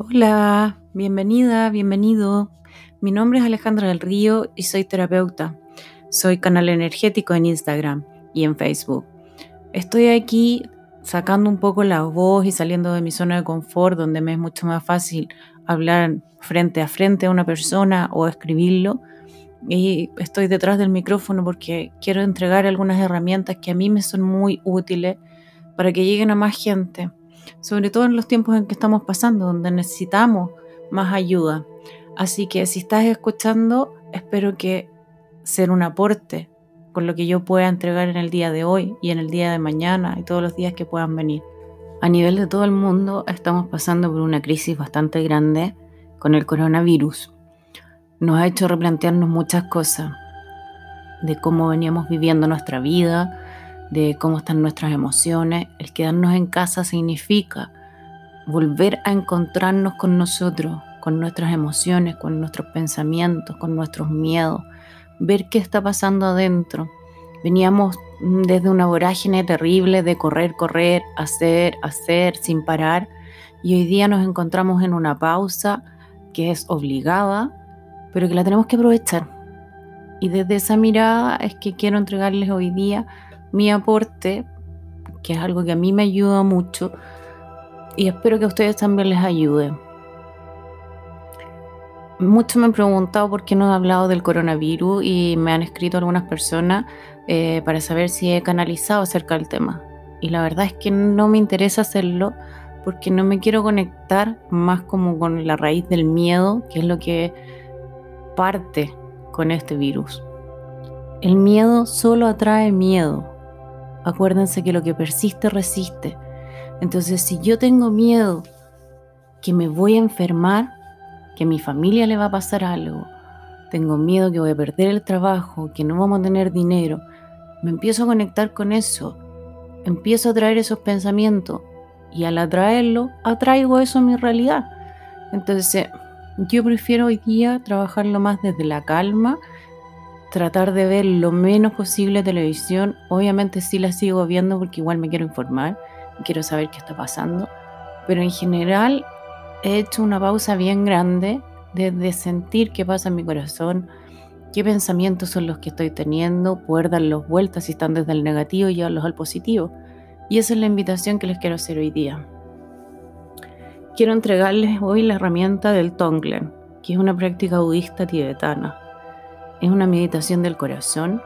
Hola, bienvenida, bienvenido. Mi nombre es Alejandra del Río y soy terapeuta. Soy canal energético en Instagram y en Facebook. Estoy aquí sacando un poco la voz y saliendo de mi zona de confort donde me es mucho más fácil hablar frente a frente a una persona o escribirlo. Y estoy detrás del micrófono porque quiero entregar algunas herramientas que a mí me son muy útiles para que lleguen a más gente sobre todo en los tiempos en que estamos pasando, donde necesitamos más ayuda. Así que si estás escuchando, espero que ser un aporte con lo que yo pueda entregar en el día de hoy y en el día de mañana y todos los días que puedan venir. A nivel de todo el mundo estamos pasando por una crisis bastante grande con el coronavirus. Nos ha hecho replantearnos muchas cosas de cómo veníamos viviendo nuestra vida, de cómo están nuestras emociones. El quedarnos en casa significa volver a encontrarnos con nosotros, con nuestras emociones, con nuestros pensamientos, con nuestros miedos, ver qué está pasando adentro. Veníamos desde una vorágine terrible de correr, correr, hacer, hacer sin parar y hoy día nos encontramos en una pausa que es obligada, pero que la tenemos que aprovechar. Y desde esa mirada es que quiero entregarles hoy día mi aporte, que es algo que a mí me ayuda mucho y espero que a ustedes también les ayude. Muchos me han preguntado por qué no he hablado del coronavirus y me han escrito algunas personas eh, para saber si he canalizado acerca del tema. Y la verdad es que no me interesa hacerlo porque no me quiero conectar más como con la raíz del miedo, que es lo que parte con este virus. El miedo solo atrae miedo, Acuérdense que lo que persiste resiste. Entonces, si yo tengo miedo que me voy a enfermar, que a mi familia le va a pasar algo, tengo miedo que voy a perder el trabajo, que no vamos a tener dinero, me empiezo a conectar con eso, empiezo a traer esos pensamientos y al atraerlo, atraigo eso a mi realidad. Entonces, yo prefiero hoy día trabajarlo más desde la calma, tratar de ver lo menos posible televisión. Obviamente sí la sigo viendo porque igual me quiero informar, quiero saber qué está pasando, pero en general he hecho una pausa bien grande de, sentir qué pasa en mi corazón, qué pensamientos son los que estoy teniendo, poder darlos vueltas si están desde el negativo y llevarlos al positivo. Y esa es la invitación que les quiero hacer hoy día. Quiero entregarles hoy la herramienta del Tonglen, que es una práctica budista tibetana es una meditación del corazón.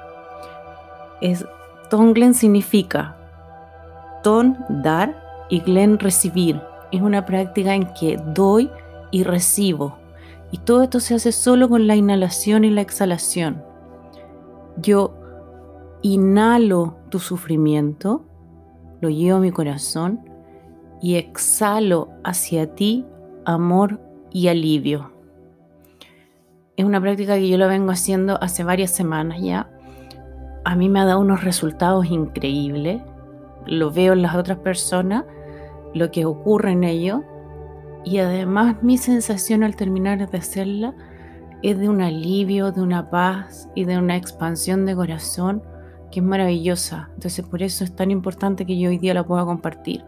Es, Tonglen significa ton, dar, y Glen, recibir. Es una práctica en que doy y recibo. Y todo esto se hace solo con la inhalación y la exhalación. Yo inhalo tu sufrimiento, lo llevo a mi corazón y exhalo hacia ti amor y alivio. Es una práctica que yo lo vengo haciendo hace varias semanas ya. A mí me ha dado unos resultados increíbles. Lo veo en las otras personas, lo que ocurre en ellos. Y además mi sensación al terminar de hacerla es de un alivio, de una paz y de una expansión de corazón que es maravillosa. Entonces por eso es tan importante que yo hoy día la pueda compartir.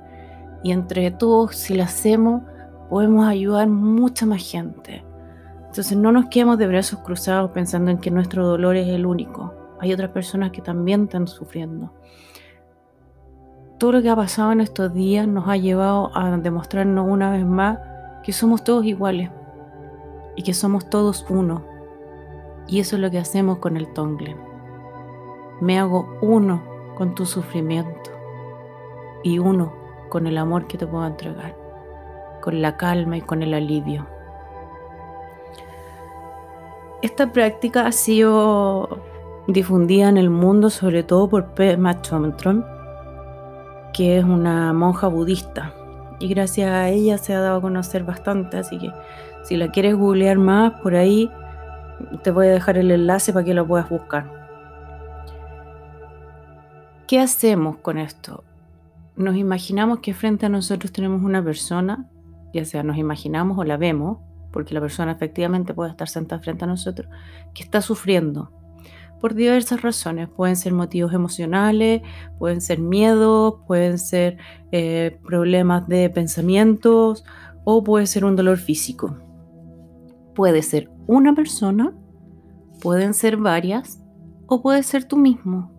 Y entre todos, si la hacemos, podemos ayudar mucha más gente. Entonces no nos quedemos de brazos cruzados pensando en que nuestro dolor es el único. Hay otras personas que también están sufriendo. Todo lo que ha pasado en estos días nos ha llevado a demostrarnos una vez más que somos todos iguales y que somos todos uno. Y eso es lo que hacemos con el Tonglen. Me hago uno con tu sufrimiento y uno con el amor que te puedo entregar, con la calma y con el alivio. Esta práctica ha sido difundida en el mundo sobre todo por Pema Chomtron, que es una monja budista. Y gracias a ella se ha dado a conocer bastante, así que si la quieres googlear más, por ahí te voy a dejar el enlace para que lo puedas buscar. ¿Qué hacemos con esto? Nos imaginamos que frente a nosotros tenemos una persona, ya sea nos imaginamos o la vemos, porque la persona efectivamente puede estar sentada frente a nosotros, que está sufriendo por diversas razones. Pueden ser motivos emocionales, pueden ser miedos, pueden ser eh, problemas de pensamientos, o puede ser un dolor físico. Puede ser una persona, pueden ser varias o puede ser tú mismo.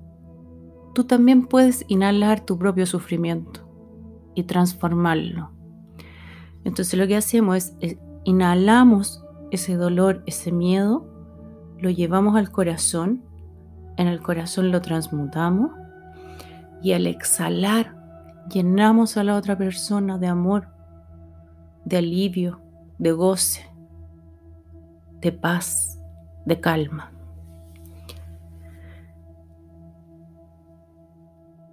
Tú también puedes inhalar tu propio sufrimiento y transformarlo. Entonces lo que hacemos es, es inhalamos ese dolor, ese miedo, lo llevamos al corazón, en el corazón lo transmutamos y al exhalar llenamos a la otra persona de amor, de alivio, de goce, de paz, de calma.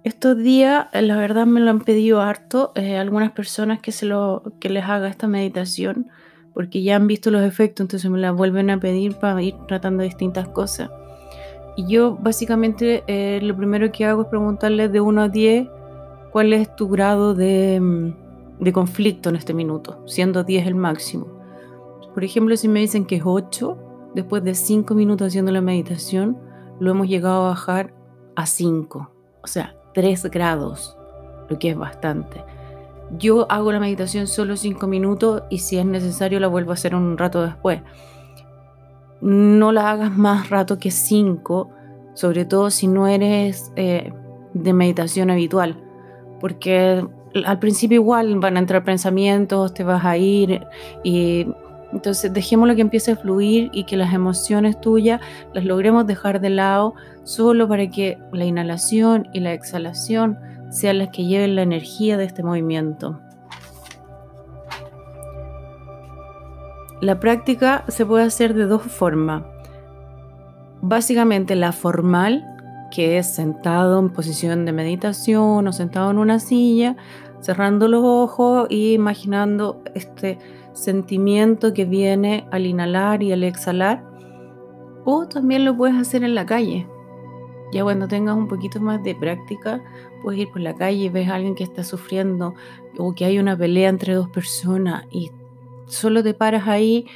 Estos días, la verdad, me lo han pedido harto eh, algunas personas que, se lo, que les haga esta meditación, porque ya han visto los efectos, entonces me la vuelven a pedir para ir tratando distintas cosas. Y yo básicamente eh, lo primero que hago es preguntarles de 1 a 10 cuál es tu grado de, mm, de conflicto en este minuto, siendo 10 el máximo. Por ejemplo, si me dicen que es 8, después de 5 minutos haciendo la meditación, lo hemos llegado a bajar a 5. O sea, 3 grados, lo que es bastante. Yo hago la meditación solo 5 minutos y si es necesario la vuelvo a hacer un rato después. No la hagas más rato que 5, sobre todo si no eres eh, de meditación habitual, porque al principio igual van a entrar pensamientos, te vas a ir y entonces dejémoslo que empiece a fluir y que las emociones tuyas las logremos dejar de lado solo para que la inhalación y la exhalación sean las que lleven la energía de este movimiento. La práctica se puede hacer de dos formas. Básicamente la formal, que es sentado en posición de meditación o sentado en una silla, cerrando los ojos y imaginando este sentimiento que viene al inhalar y al exhalar. O también lo puedes hacer en la calle. Ya cuando tengas un poquito más de práctica, puedes ir por la calle y ves a alguien que está sufriendo o que hay una pelea entre dos personas y solo te paras ahí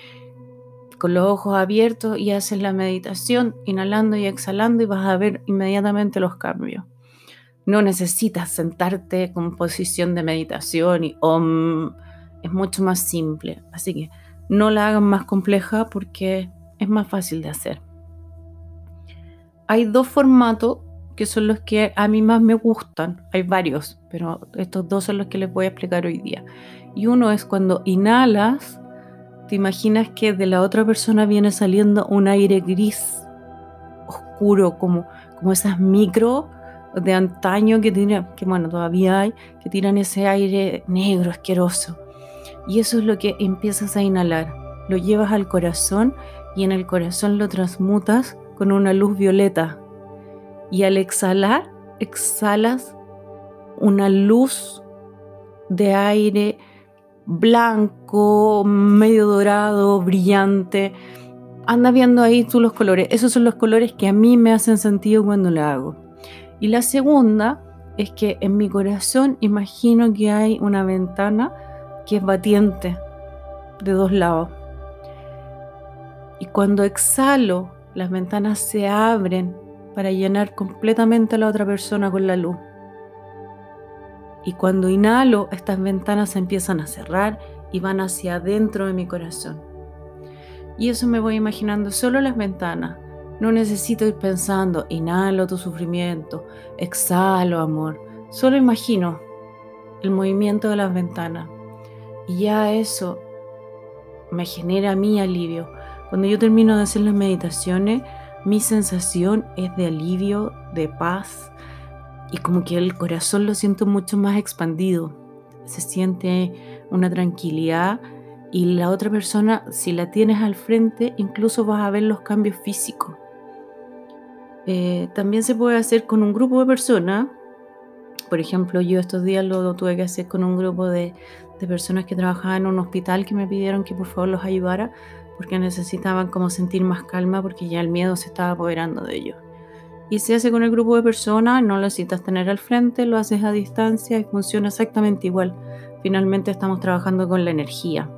con los ojos abiertos y haces la meditación, inhalando y exhalando y vas a ver inmediatamente los cambios. No necesitas sentarte con posición de meditación y om es mucho más simple. Así que no la hagan más compleja porque es más fácil de hacer. Hay dos formatos que son los que a mí más me gustan. Hay varios, pero estos dos son los que les voy a explicar hoy día. Y uno es cuando inhalas, te imaginas que de la otra persona viene saliendo un aire gris, oscuro, como, como esas micro de antaño que tiran, que bueno, todavía hay, que tiran ese aire negro, asqueroso. Y eso es lo que empiezas a inhalar. Lo llevas al corazón y en el corazón lo transmutas con una luz violeta. Y al exhalar, exhalas una luz de aire blanco, medio dorado, brillante. Anda viendo ahí tú los colores. Esos son los colores que a mí me hacen sentido cuando lo hago. Y la segunda es que en mi corazón imagino que hay una ventana que es batiente de dos lados. Y cuando exhalo, las ventanas se abren para llenar completamente a la otra persona con la luz. Y cuando inhalo, estas ventanas se empiezan a cerrar y van hacia adentro de mi corazón. Y eso me voy imaginando solo las ventanas. No necesito ir pensando, inhalo tu sufrimiento, exhalo amor. Solo imagino el movimiento de las ventanas. Y ya eso me genera mi alivio. Cuando yo termino de hacer las meditaciones, mi sensación es de alivio, de paz y como que el corazón lo siento mucho más expandido. Se siente una tranquilidad y la otra persona, si la tienes al frente, incluso vas a ver los cambios físicos. Eh, también se puede hacer con un grupo de personas. Por ejemplo, yo estos días lo tuve que hacer con un grupo de, de personas que trabajaban en un hospital que me pidieron que por favor los ayudara porque necesitaban como sentir más calma porque ya el miedo se estaba apoderando de ellos. Y se hace con el grupo de personas, no lo necesitas tener al frente, lo haces a distancia y funciona exactamente igual. Finalmente estamos trabajando con la energía.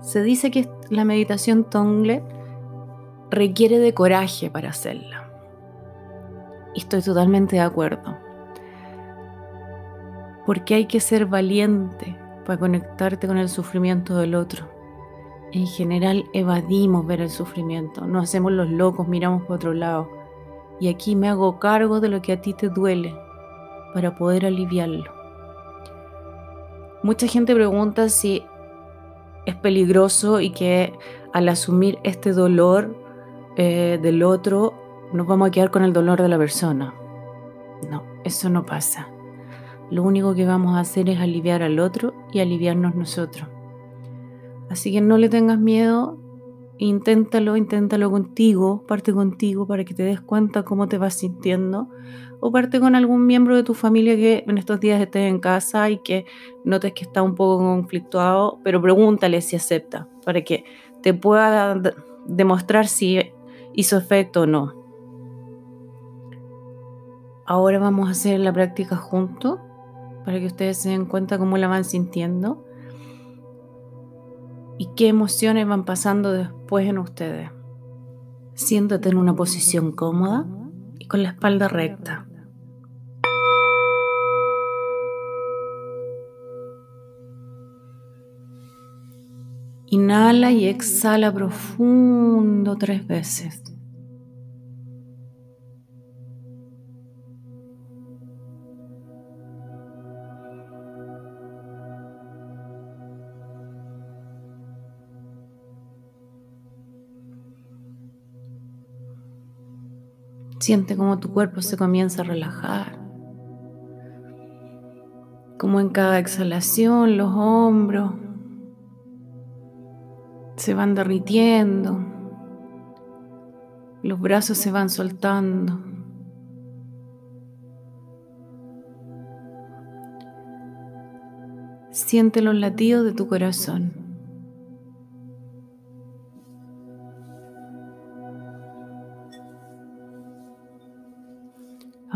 Se dice que la meditación Tongle requiere de coraje para hacerla. Y estoy totalmente de acuerdo porque hay que ser valiente para conectarte con el sufrimiento del otro. En general evadimos ver el sufrimiento, nos hacemos los locos, miramos para otro lado. Y aquí me hago cargo de lo que a ti te duele para poder aliviarlo. Mucha gente pregunta si es peligroso y que al asumir este dolor eh, del otro nos vamos a quedar con el dolor de la persona. No, eso no pasa. Lo único que vamos a hacer es aliviar al otro y aliviarnos nosotros. Así que no le tengas miedo, inténtalo, inténtalo contigo, parte contigo para que te des cuenta cómo te vas sintiendo o parte con algún miembro de tu familia que en estos días esté en casa y que notes que está un poco conflictuado, pero pregúntale si acepta para que te pueda demostrar si hizo efecto o no. Ahora vamos a hacer la práctica juntos para que ustedes se den cuenta cómo la van sintiendo y qué emociones van pasando después en ustedes. Siéntate en una posición cómoda y con la espalda recta. Inhala y exhala profundo tres veces. Siente cómo tu cuerpo se comienza a relajar. Como en cada exhalación los hombros se van derritiendo. Los brazos se van soltando. Siente los latidos de tu corazón.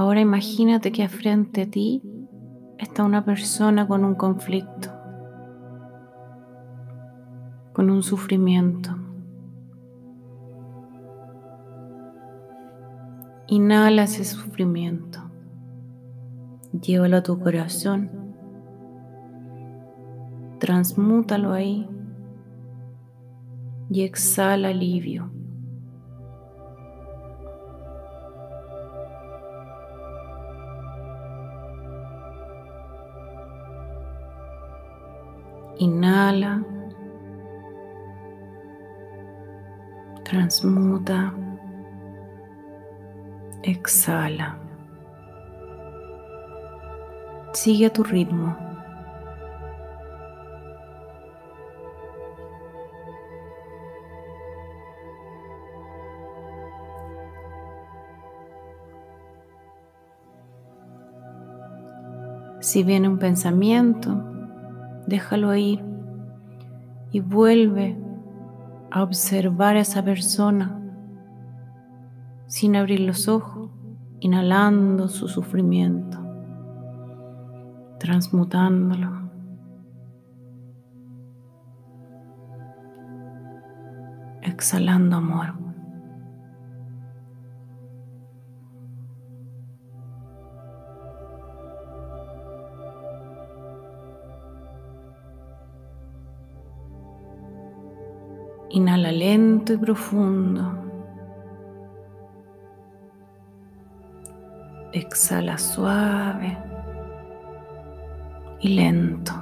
Ahora imagínate que frente a ti está una persona con un conflicto, con un sufrimiento. Inhala ese sufrimiento, llévalo a tu corazón, transmútalo ahí y exhala alivio. Inhala. Transmuta. Exhala. Sigue a tu ritmo. Si viene un pensamiento, déjalo ahí y vuelve a observar a esa persona sin abrir los ojos, inhalando su sufrimiento, transmutándolo. Exhalando amor. Lento y profundo. Exhala suave y lento.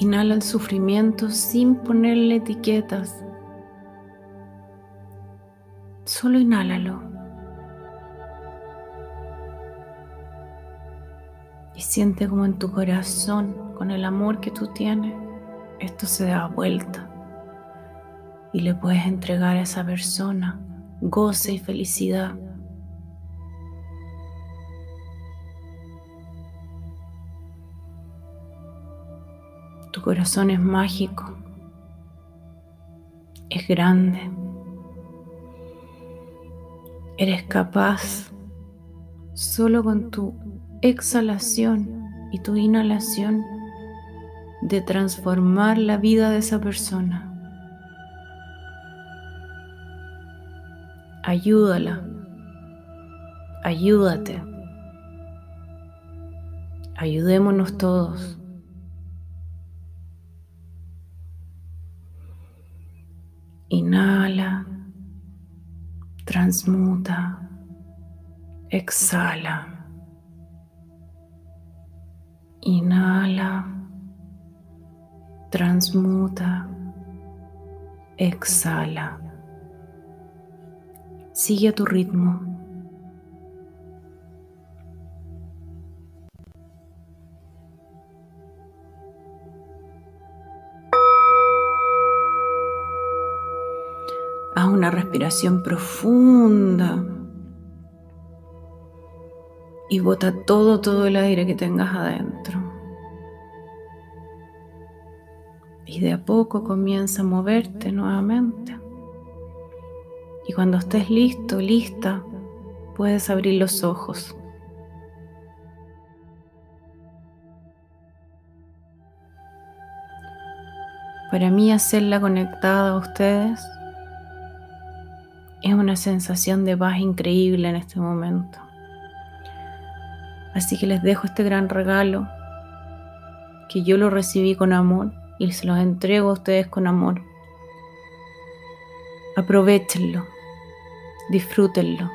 Inhala el sufrimiento sin ponerle etiquetas Solo inhálalo. Y siente como en tu corazón, con el amor que tú tienes, esto se da vuelta. Y le puedes entregar a esa persona goce y felicidad. Tu corazón es mágico, es grande. Eres capaz solo con tu exhalación y tu inhalación de transformar la vida de esa persona. Ayúdala. Ayúdate. Ayudémonos todos. Transmuta, exhala. Inhala, transmuta, exhala. Sigue a tu ritmo. Una respiración profunda y bota todo, todo el aire que tengas adentro. Y de a poco comienza a moverte nuevamente. Y cuando estés listo, lista, puedes abrir los ojos. Para mí hacerla conectada a ustedes es una sensación de paz increíble en este momento. Así que les dejo este gran regalo que yo lo recibí con amor y se los entrego a ustedes con amor. Aprovechenlo, disfrútenlo.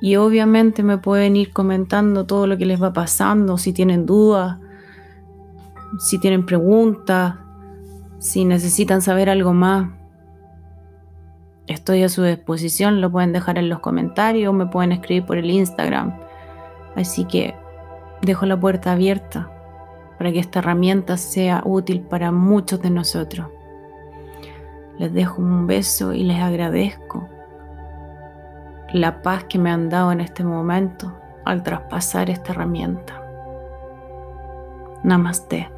Y obviamente me pueden ir comentando todo lo que les va pasando, si tienen dudas, si tienen preguntas, si necesitan saber algo más. Estoy a su disposición, lo pueden dejar en los comentarios, me pueden escribir por el Instagram. Así que dejo la puerta abierta para que esta herramienta sea útil para muchos de nosotros. Les dejo un beso y les agradezco la paz que me han dado en este momento al traspasar esta herramienta. Namaste.